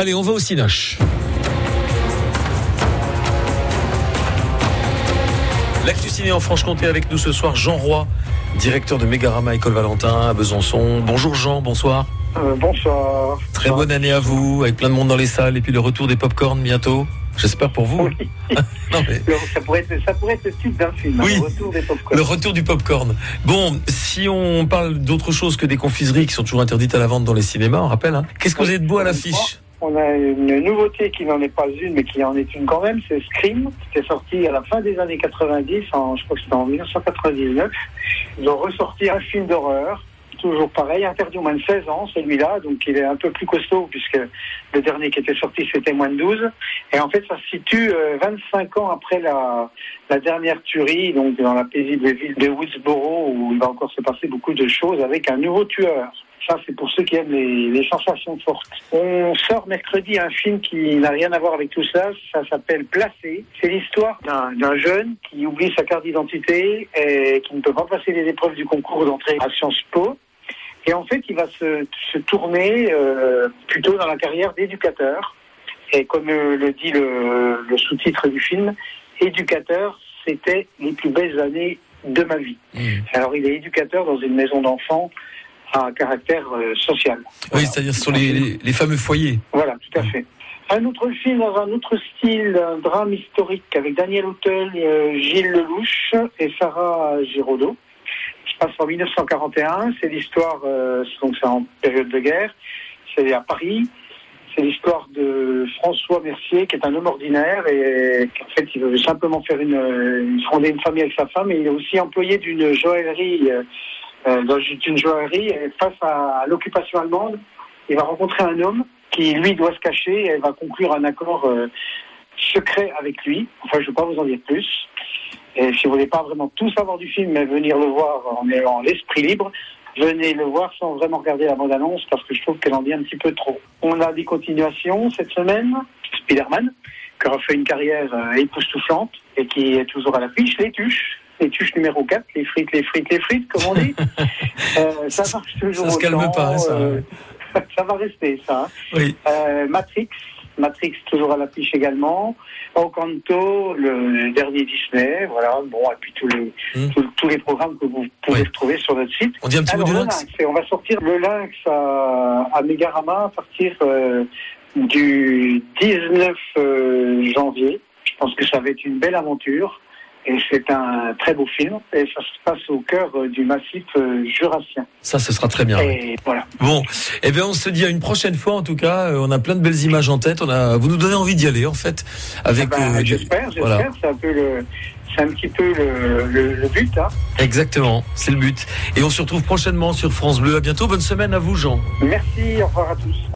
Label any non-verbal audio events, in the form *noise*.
Allez, on va au Cinoche. L'actu ciné en Franche-Comté avec nous ce soir, Jean Roy, directeur de Mégarama École Valentin à Besançon. Bonjour Jean, bonsoir. Euh, bonsoir. Très bonne année à vous, avec plein de monde dans les salles et puis le retour des pop-corn bientôt. J'espère pour vous. Oui. *laughs* Non, mais ça, pourrait être, ça pourrait être le titre d'un film, hein, le retour des popcorn. le retour du pop-corn. Bon, si on parle d'autre chose que des confiseries qui sont toujours interdites à la vente dans les cinémas, on rappelle, hein. qu'est-ce que vous avez de beau à l'affiche On a une nouveauté qui n'en est pas une, mais qui en est une quand même, c'est Scream. C'était sorti à la fin des années 90, en, je crois que c'était en 1999. Ils ont ressorti un film d'horreur, toujours pareil, interdit aux moins de 16 ans, celui-là, donc il est un peu plus costaud, puisque le dernier qui était sorti, c'était moins de 12. Et en fait, ça se situe euh, 25 ans après la, la dernière tuerie, donc dans la paisible ville de Woodsboro, où il va encore se passer beaucoup de choses avec un nouveau tueur. Ça, c'est pour ceux qui aiment les, les sensations fortes. On sort mercredi un film qui n'a rien à voir avec tout ça. Ça s'appelle Placé. C'est l'histoire d'un jeune qui oublie sa carte d'identité et qui ne peut pas passer les épreuves du concours d'entrée à Sciences Po. Et en fait, il va se, se tourner euh, plutôt dans la carrière d'éducateur. Et comme euh, le dit le, le sous-titre du film, éducateur, c'était les plus belles années de ma vie. Mmh. Alors, il est éducateur dans une maison d'enfants à caractère euh, social. Oui, Voilà. c'est-à-dire sur les, les- les fameux foyers. Voilà, tout à fait. Un autre film dans un autre style, un drame historique avec Daniel Auteuil, euh, Gilles Lelouch et Sarah Giraudot, qui se passe en 1941. C'est l'histoire, euh, donc c'est en période de guerre, c'est à Paris. C'est l'histoire de François Mercier, qui est un homme ordinaire et qu'en fait, il veut simplement faire une, fonder une famille avec sa femme. Et il est aussi employé d'une joaillerie, dans une joaillerie. Face à, l'occupation allemande, il va rencontrer un homme qui, lui, doit se cacher et va conclure un accord euh, secret avec lui. Enfin, je ne vais pas vous en dire plus. Et si vous voulez pas vraiment tout savoir du film, mais venir le voir en ayant l'esprit libre, venez le voir sans vraiment regarder la bande-annonce parce que je trouve qu'elle en dit un petit peu trop. On a des continuations cette semaine. Spider-Man, qui aura fait une carrière euh, époustouflante et qui est toujours à l'affiche. Les tuches. Les tuches numéro 4, les frites, les frites, les frites, comme on dit. *laughs* Euh, ça marche toujours Ça se calme autant, pas, hein, ça. euh, *laughs* ça va rester, ça. hein. Oui. Euh, Matrix, Matrix toujours à l'affiche également. Encanto, le dernier Disney, voilà. Bon, et puis tous les Mm. tous, tous les programmes que vous pouvez Oui. retrouver sur notre site. On dit un petit Alors, mot du lynx lynx, et on va sortir le lynx à, à Megarama à partir euh, du 19 euh, janvier. Je pense que ça va être une belle aventure. Et c'est un très beau film. Et ça se passe au cœur euh, du massif euh, jurassien. Ça, ce sera très bien. Et voilà. Bon, eh bien, on se dit à une prochaine fois. En tout cas, Euh, on a plein de belles images en tête. On a, vous nous donnez envie d'y aller, en fait, avec. Ah ben, euh, du- j'espère, j'espère. voilà. C'est un peu le, c'est un petit peu le, le, le but. Hein. Exactement, c'est le but. Et on se retrouve prochainement sur France Bleu. À bientôt. Bonne semaine à vous, Jean. Merci, au revoir à tous.